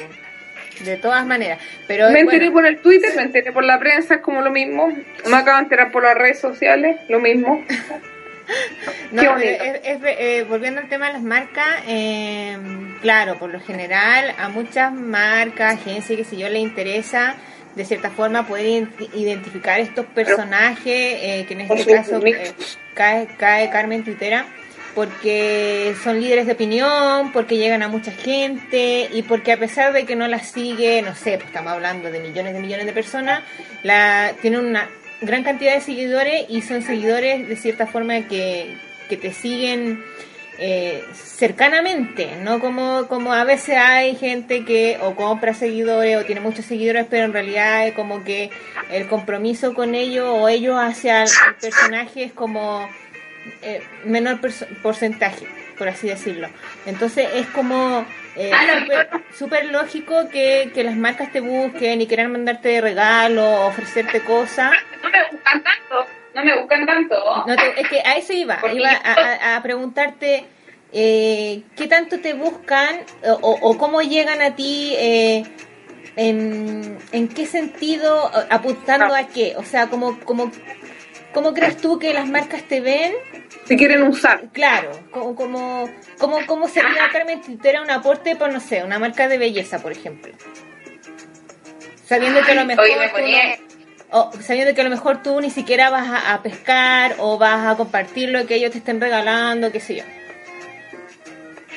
[SPEAKER 2] De todas maneras. Pero
[SPEAKER 3] Me enteré
[SPEAKER 2] bueno,
[SPEAKER 3] por el Twitter, me enteré por la prensa, es como lo mismo. Me acabo de enterar por las redes sociales, lo mismo.
[SPEAKER 2] no, es- es- eh, volviendo al tema de las marcas, eh, claro, por lo general a muchas marcas, agencias, que si yo, le interesa de cierta forma poder ident- identificar estos personajes, eh, que en este caso eh, cae, cae Carmen Tuitera, porque son líderes de opinión, porque llegan a mucha gente y porque a pesar de que no la sigue, no sé, pues estamos hablando de millones de millones de personas, la tiene una gran cantidad de seguidores y son seguidores de cierta forma que, que te siguen eh, cercanamente, no como, como a veces hay gente que o compra seguidores o tiene muchos seguidores, pero en realidad es como que el compromiso con ellos o ellos hacia el personaje es como eh, menor porcentaje, por así decirlo. Entonces es como eh,
[SPEAKER 4] Ah,
[SPEAKER 2] súper- lógico que, que las marcas te busquen y quieran mandarte regalos, ofrecerte cosas.
[SPEAKER 4] No me buscan tanto, no me buscan tanto.
[SPEAKER 2] No te- es que a eso iba,
[SPEAKER 4] Porque
[SPEAKER 2] iba a, a- a preguntarte eh, qué tanto te buscan o, cómo llegan a ti, eh, en, en qué sentido, apuntando a qué, o sea, como, como, ¿cómo crees tú que las marcas te ven?
[SPEAKER 3] Si quieren usar.
[SPEAKER 2] Claro, como, como, como, cómo sería Carmen Twittera un aporte por, no sé, una marca de belleza, por ejemplo. Sabiendo que a lo mejor
[SPEAKER 4] Oye, me
[SPEAKER 2] tú
[SPEAKER 4] ponía-
[SPEAKER 2] no- o sabiendo que a lo mejor tú ni siquiera vas a, a pescar o vas a compartir lo que ellos te estén regalando, qué sé yo.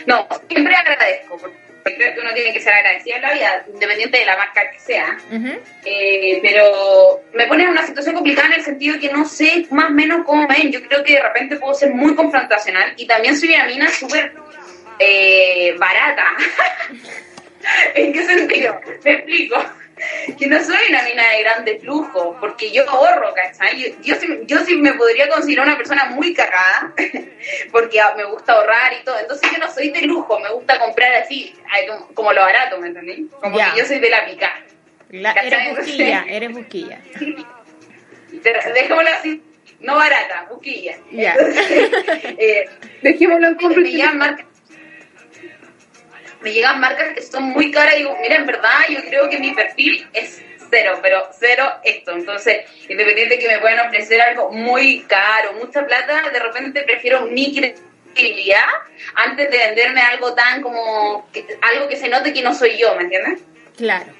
[SPEAKER 4] No, siempre agradezco, porque creo que uno tiene que ser agradecido en la vida, independiente de la marca que sea. Eh, pero me pone en una situación complicada en el sentido de que no sé más o menos cómo ven. Yo creo que de repente puedo ser muy confrontacional y también soy una mina súper eh, barata. ¿En qué sentido? Me explico. Que no soy una mina de grande flujo, porque yo ahorro, ¿cachai? Yo, yo, sí, yo sí me podría considerar una persona muy cagada, porque me gusta ahorrar y todo. Entonces yo no soy de lujo, me gusta comprar así, como, como lo barato, ¿me entendí? Como
[SPEAKER 2] Ya.
[SPEAKER 4] que yo soy de la pica.
[SPEAKER 2] La- eres busquilla, eres busquilla.
[SPEAKER 4] De- Dejémoslo así, no barata, buquilla.
[SPEAKER 2] Ya.
[SPEAKER 4] Entonces, eh,
[SPEAKER 3] Dejémoslo en compra.
[SPEAKER 4] Me llegan marcas que son muy caras y digo, mira, en verdad yo creo que mi perfil es cero, pero cero esto. Entonces, independiente que me puedan ofrecer algo muy caro, mucha plata, de repente prefiero mi credibilidad antes de venderme algo tan como, que- algo que se note que no soy yo, ¿me entiendes?
[SPEAKER 2] Claro.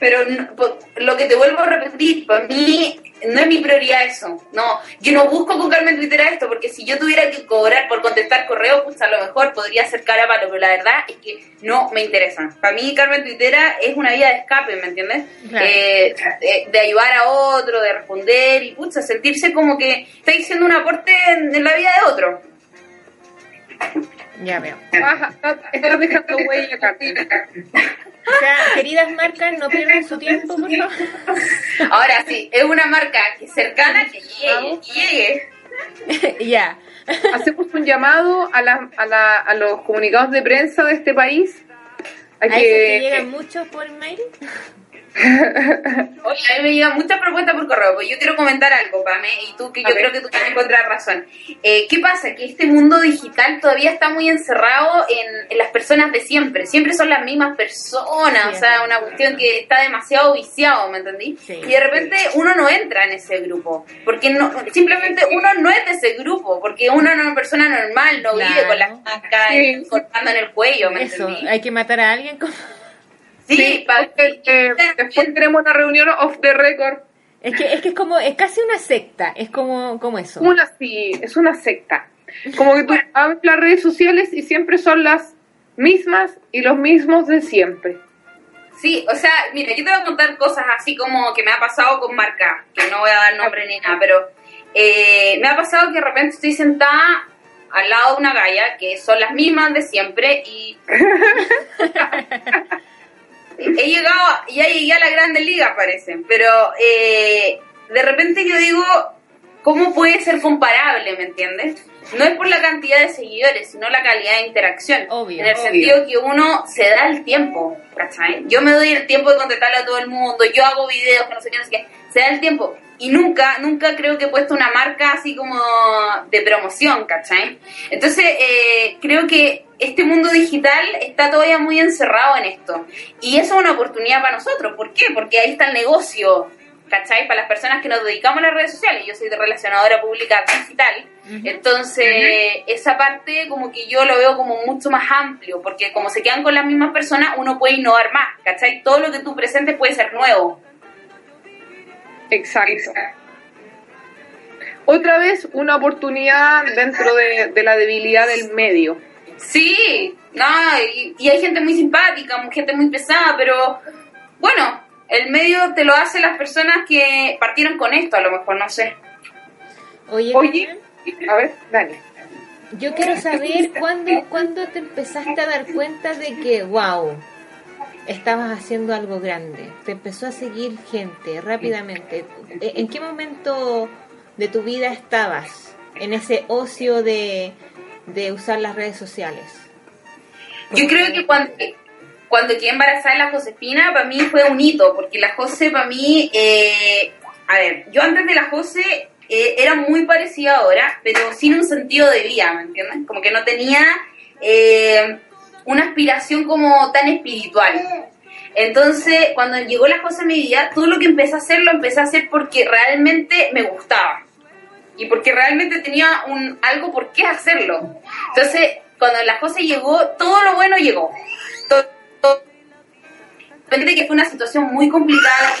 [SPEAKER 4] Pero no- lo que te vuelvo a repetir, para mí no es mi prioridad eso. No, yo no busco con Carmen Twitter esto, porque si yo tuviera que cobrar por contestar correo, pues a lo mejor podría ser cara a palo, pero la verdad es que no me interesa. Para mí Carmen Twittera es una vía de escape, ¿me entiendes?
[SPEAKER 2] Claro.
[SPEAKER 4] Eh, de, de ayudar a otro, de responder y pucha, sentirse como que estáis haciendo un aporte en, en la vida de otro.
[SPEAKER 2] Ya veo.
[SPEAKER 3] Baja, estás dejando huella, Carmen.
[SPEAKER 2] O sea, queridas marcas, no pierdan su tiempo, por favor.
[SPEAKER 4] Ahora sí, es una marca que cercana, que llegue, que llegue.
[SPEAKER 2] ya.
[SPEAKER 3] Hacemos un llamado a, la- a, la- a los comunicados de prensa de este país Hay
[SPEAKER 2] ¿A
[SPEAKER 3] que-
[SPEAKER 2] te llegan muchos por mail?
[SPEAKER 4] Oye, a mí me llegan muchas propuestas por correo, pues yo quiero comentar algo, Pame, y tú que yo creo que tú vas a encontrar razón. Eh, ¿Qué pasa? Que este mundo digital todavía está muy encerrado en, en las personas de siempre. Siempre son las mismas personas,
[SPEAKER 2] Sí,
[SPEAKER 4] o sea, una cuestión que está demasiado viciado, ¿me entendí?
[SPEAKER 2] Sí.
[SPEAKER 4] y de repente uno no entra en ese grupo, porque no, simplemente uno no es de ese grupo, porque uno no es una persona normal, no vive con la caca
[SPEAKER 3] Sí.
[SPEAKER 4] cortando en el cuello, ¿me
[SPEAKER 2] Eso,
[SPEAKER 4] entendí?
[SPEAKER 2] hay que matar a alguien como...
[SPEAKER 4] Sí,
[SPEAKER 3] Sí,
[SPEAKER 4] pa-
[SPEAKER 3] porque, eh, después tenemos una reunión off the record.
[SPEAKER 2] Es que, es que es como, es casi una secta, es como, como eso.
[SPEAKER 3] Una sí, es una secta. Como que tú abres las redes sociales y siempre son las mismas y los mismos de siempre.
[SPEAKER 4] Sí, o sea, mira, yo te voy a contar cosas así como que me ha pasado con marca, que no voy a dar nombre ni nada, pero eh, me ha pasado que de repente estoy sentada al lado de una galla, que son las mismas de siempre, y he llegado, ya llegué a la Grande Liga, parece, pero eh, de repente yo digo, ¿cómo puede ser comparable, me entiendes? No es por la cantidad de seguidores, sino la calidad de interacción.
[SPEAKER 2] Obvio,
[SPEAKER 4] en el
[SPEAKER 3] obvio.
[SPEAKER 4] sentido que uno se da el tiempo, ¿cachai? Yo me doy el tiempo de contestarle a todo el mundo, yo hago videos, que no sé qué, no sé qué, se da el tiempo. Y nunca, nunca creo que he puesto una marca así como de promoción, ¿cachai? Entonces, eh, creo que este mundo digital está todavía muy encerrado en esto. Y eso es una oportunidad para nosotros. ¿Por qué? Porque ahí está el negocio, ¿cachai? Para las personas que nos dedicamos a las redes sociales. Yo soy de relacionadora pública digital. Entonces, esa parte como que yo lo veo como mucho más amplio, porque como se quedan con las mismas personas, uno puede innovar más, ¿cachai? Todo lo que tú presentes puede ser nuevo.
[SPEAKER 3] Exacto. Otra vez una oportunidad dentro de, de la debilidad del medio.
[SPEAKER 4] Sí, no, y, y hay gente muy simpática, gente muy pesada, pero bueno, el medio te lo hace las personas que partieron con esto, a lo mejor, no sé.
[SPEAKER 2] Oye,
[SPEAKER 3] Oye, a ver, Dani.
[SPEAKER 2] yo quiero saber cuándo, cuándo te empezaste a dar cuenta de que, wow, estabas haciendo algo grande. Te empezó a seguir gente rápidamente. ¿E- ¿En qué momento de tu vida estabas en ese ocio de, de usar las redes sociales?
[SPEAKER 4] Yo creo que cuando, cuando quedé embarazada de la Josefina, para mí fue un hito, porque la Jose, para mí, eh, a ver, yo antes de la Jose eh, era muy parecida ahora, pero sin un sentido de vida, ¿me entiendes? Como que no tenía eh, una aspiración como tan espiritual. Entonces, cuando llegó la Jose a mi vida, todo lo que empecé a hacer lo empecé a hacer porque realmente me gustaba y porque realmente tenía un algo por qué hacerlo. Entonces, cuando la cosa llegó, todo lo bueno llegó. Todo, que fue una situación muy complicada.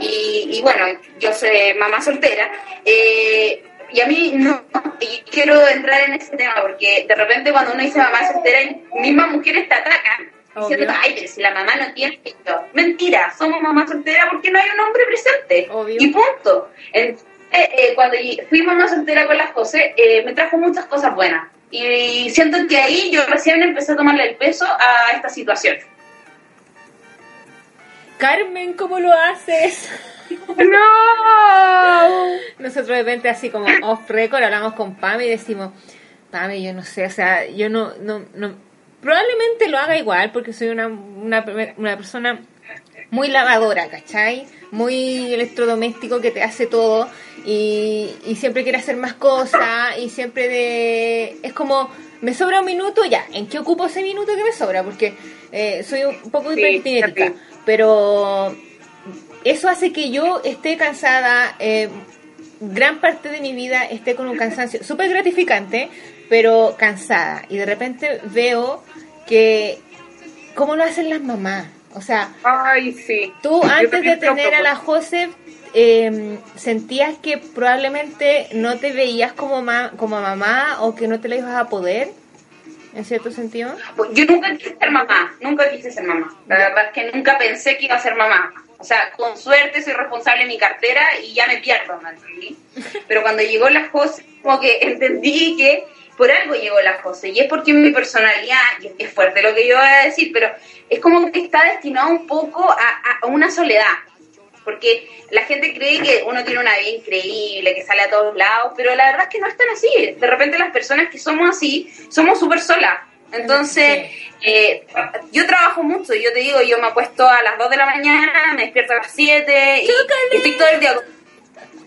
[SPEAKER 4] Y, y bueno, yo soy mamá soltera. eh, y a mí no, y quiero entrar en ese tema porque de repente cuando uno dice mamá soltera, mismas mujeres te atacan. Diciendo,
[SPEAKER 2] Obvio.
[SPEAKER 4] ay, pero si la mamá no tiene esto. Mentira, somos mamá soltera porque no hay un hombre presente.
[SPEAKER 2] Obvio.
[SPEAKER 4] Y punto. Entonces, eh, cuando fui mamá soltera con las José, eh, me trajo muchas cosas buenas. Y siento que ahí yo recién empecé a tomarle el peso a esta situación.
[SPEAKER 2] Carmen, ¿cómo lo haces?
[SPEAKER 3] ¡No!
[SPEAKER 2] Nosotros de repente así como off record hablamos con Pame y decimos, Pame, yo no sé, o sea, yo no, no, no, probablemente lo haga igual porque soy una, una, una persona muy lavadora, ¿cachai? Muy electrodoméstico que te hace todo y, y siempre quiere hacer más cosas y siempre de... Es como, me sobra un minuto, ya, ¿en qué ocupo ese minuto que me sobra? Porque eh, soy un poco
[SPEAKER 3] Sí,
[SPEAKER 2] hiperkinética,
[SPEAKER 3] sí.
[SPEAKER 2] pero eso hace que yo esté cansada, eh, gran parte de mi vida esté con un cansancio súper gratificante, pero cansada. Y de repente veo que, ¿cómo lo hacen las mamás? O sea,
[SPEAKER 3] Ay, sí.
[SPEAKER 2] tú antes de tener a la José, eh, sentías que probablemente no te veías como, ma- como mamá o que no te la ibas a poder, en cierto sentido.
[SPEAKER 4] Yo nunca quise ser mamá, nunca quise ser mamá. La verdad es que nunca pensé que iba a ser mamá. O sea, con suerte soy responsable de mi cartera y ya me pierdo, ¿me entendí? Pero cuando llegó la José, como que entendí que por algo llegó la José. Y es porque mi personalidad, y es fuerte lo que yo voy a decir, pero es como que está destinado un poco a, una soledad. Porque la gente cree que uno tiene una vida increíble, que sale a todos lados, pero la verdad es que no es tan así. De repente las personas que somos así, somos súper solas. Entonces, eh, yo trabajo mucho, yo te digo, yo me acuesto a las 2 de la mañana, me despierto a las 7 y, y estoy todo el día con,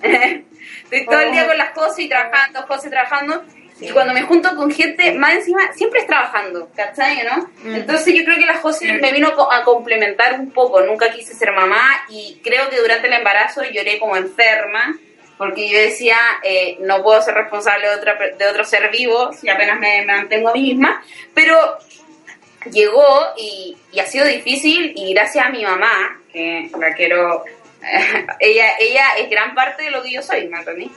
[SPEAKER 4] estoy todo el día con las cosas y trabajando, cosas y trabajando. Y cuando me junto con gente, más encima, siempre es trabajando, ¿cachai? ¿no? Entonces yo creo que la José me vino a complementar un poco. Nunca quise ser mamá y creo que durante el embarazo lloré como enferma porque yo decía, eh, no puedo ser responsable de, otra, de otro ser vivo si apenas me, mantengo a mí misma. Pero llegó y, y ha sido difícil y gracias a mi mamá, que la quiero, ella, ella es gran parte de lo que yo soy, ¿me entendí?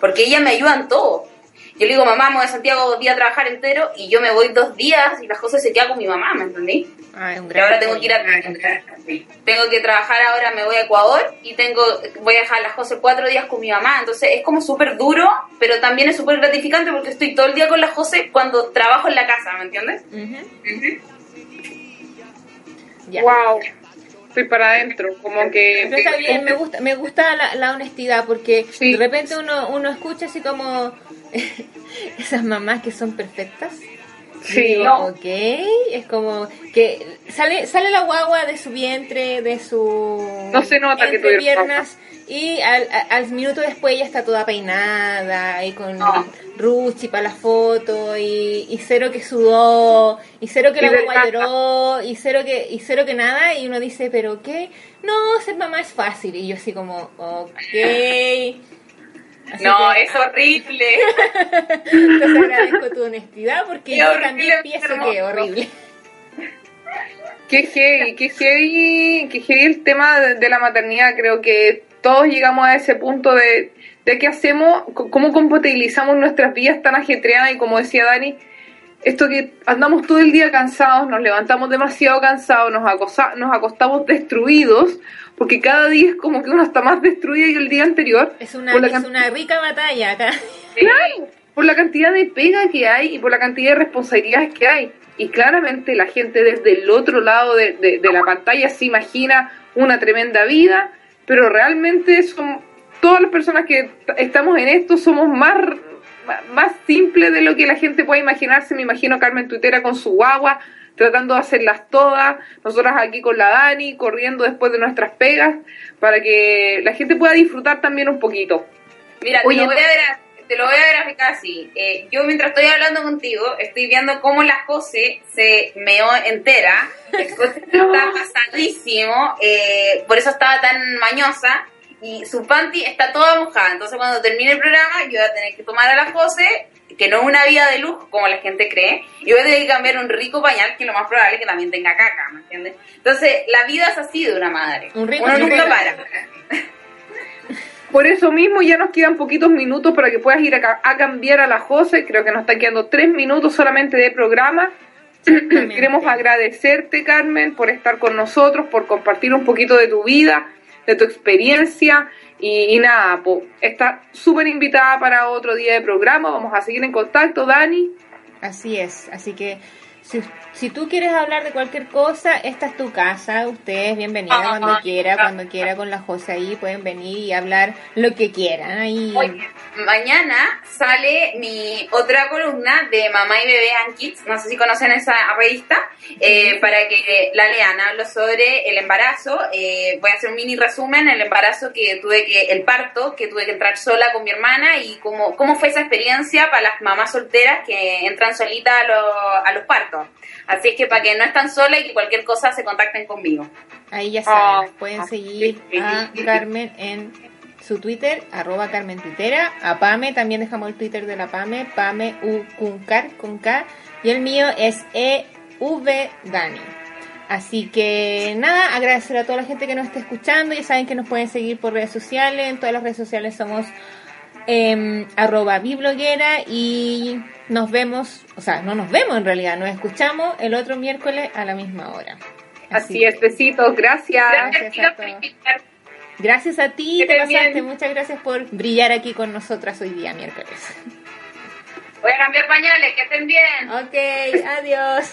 [SPEAKER 4] Porque ella me ayuda en todo. Yo le digo, mamá, me voy a Santiago dos días a trabajar entero y yo me voy dos días y las cosas se quedan con mi mamá, ¿me entendí?
[SPEAKER 2] Ah, es un
[SPEAKER 4] Y
[SPEAKER 2] gran
[SPEAKER 4] ahora tengo que ir a tengo que trabajar ahora, me voy a Ecuador y tengo voy a dejar las cosas cuatro días con mi mamá. Entonces es como súper duro, pero también es súper gratificante porque estoy todo el día con las José cuando trabajo en la casa, ¿me entiendes?
[SPEAKER 2] Ujú. Ya.
[SPEAKER 3] Wow. Estoy para adentro, como que...
[SPEAKER 2] Pero está bien, me gusta, me gusta la, la honestidad porque
[SPEAKER 3] Sí.
[SPEAKER 2] de repente uno, uno escucha así como esas mamás que son perfectas.
[SPEAKER 3] Sí,
[SPEAKER 2] digo,
[SPEAKER 3] no.
[SPEAKER 2] ok, es como que sale sale la guagua de su vientre, de su
[SPEAKER 3] No se nota que
[SPEAKER 2] piernas y al, minuto después ella está toda peinada y con
[SPEAKER 4] No.
[SPEAKER 2] ruchi para la foto y, y cero que sudó y cero que
[SPEAKER 3] Y
[SPEAKER 2] la guagua lloró y cero que y cero que nada y uno dice pero qué no ser mamá es fácil y yo así como ok Así
[SPEAKER 4] No,
[SPEAKER 2] que-
[SPEAKER 4] es horrible.
[SPEAKER 2] entonces agradezco tu honestidad porque
[SPEAKER 4] Qué
[SPEAKER 2] yo
[SPEAKER 4] horrible,
[SPEAKER 2] también pienso
[SPEAKER 4] hermoso.
[SPEAKER 2] que es horrible.
[SPEAKER 3] Qué heavy, qué heavy, qué heavy el tema de, la maternidad. Creo que todos llegamos a ese punto de, de qué hacemos, cómo compatibilizamos nuestras vidas tan ajetreadas y como decía Dani, esto que andamos todo el día cansados, nos levantamos demasiado cansados, nos, acosa- nos acostamos destruidos, porque cada día es como que uno está más destruido que el día anterior.
[SPEAKER 2] Es una, es una rica batalla acá.
[SPEAKER 3] Claro, por la cantidad de pega que hay y por la cantidad de responsabilidades que hay. Y claramente la gente desde el otro lado de, de- de la pantalla se imagina una tremenda vida, pero realmente son todas las personas que estamos en esto somos más, más simples de lo que la gente puede imaginarse. Me imagino Carmen Tuitera con su guagua, tratando de hacerlas todas, nosotras aquí con la Dani, corriendo después de nuestras pegas, para que la gente pueda disfrutar también un poquito.
[SPEAKER 4] Mira,
[SPEAKER 3] Oye,
[SPEAKER 4] te, lo voy a gra- te lo voy a graficar así. Eh, yo mientras estoy hablando contigo, estoy viendo cómo la José se meó entera. Está pasadísimo, eh, por eso estaba tan mañosa. Y su panty está toda mojada. Entonces cuando termine el programa, yo voy a tener que tomar a la José, que no es una vida de lujo como la gente cree, y voy a tener que cambiar un rico pañal que lo más probable es que también tenga caca, ¿me entiendes? Entonces, la vida es así de una madre.
[SPEAKER 2] Un rico
[SPEAKER 4] Uno nunca
[SPEAKER 2] pañal.
[SPEAKER 4] para.
[SPEAKER 3] Por eso mismo ya nos quedan poquitos minutos para que puedas ir a, a cambiar a la Jose. Creo que nos están quedando tres minutos solamente de programa. Queremos agradecerte, Carmen, por estar con nosotros, por compartir un poquito de tu vida, de tu experiencia. Y, nada, po, está súper invitada para otro día de programa. Vamos a seguir en contacto, Dani.
[SPEAKER 2] Así es, así que si, si tú quieres hablar de cualquier cosa, esta es tu casa, ustedes bienvenida cuando quiera, cuando quiera con la José ahí, pueden venir y hablar lo que quieran. Ahí,
[SPEAKER 4] Oye, mañana sale mi otra columna de Mamá y Bebé and Kids, no sé si conocen esa revista, eh, para que la lean. Hablo sobre el embarazo, eh, voy a hacer un mini resumen, el embarazo que tuve que, el parto, que tuve que entrar sola con mi hermana y cómo, cómo fue esa experiencia para las mamás solteras que entran solitas a, lo- a los partos. Así es que para que no están solas y que cualquier cosa se contacten conmigo.
[SPEAKER 2] ahí ya saben,
[SPEAKER 3] Ah,
[SPEAKER 2] pueden
[SPEAKER 3] ah,
[SPEAKER 2] seguir a. Carmen en su Twitter, arroba Carmen Tuitera, a Pame, también dejamos el Twitter de la Pame, Pame U Kuncar con K, y el mío es EV Dani. Así que nada, agradecer a toda la gente que nos está escuchando. Ya saben que nos pueden seguir por redes sociales. En todas las redes sociales somos em, arroba bibloguera y nos vemos, o sea, no nos vemos en realidad, nos escuchamos el otro miércoles a la misma hora.
[SPEAKER 3] Así es, besitos, gracias.
[SPEAKER 2] Gracias a
[SPEAKER 4] por
[SPEAKER 2] todos.
[SPEAKER 4] invitarme.
[SPEAKER 2] Gracias a ti,
[SPEAKER 4] Que
[SPEAKER 2] te
[SPEAKER 4] estén
[SPEAKER 2] pasaste.
[SPEAKER 4] bien.
[SPEAKER 2] Muchas gracias por brillar aquí con nosotras hoy día miércoles.
[SPEAKER 4] Voy a cambiar pañales, que estén bien.
[SPEAKER 2] Ok, adiós.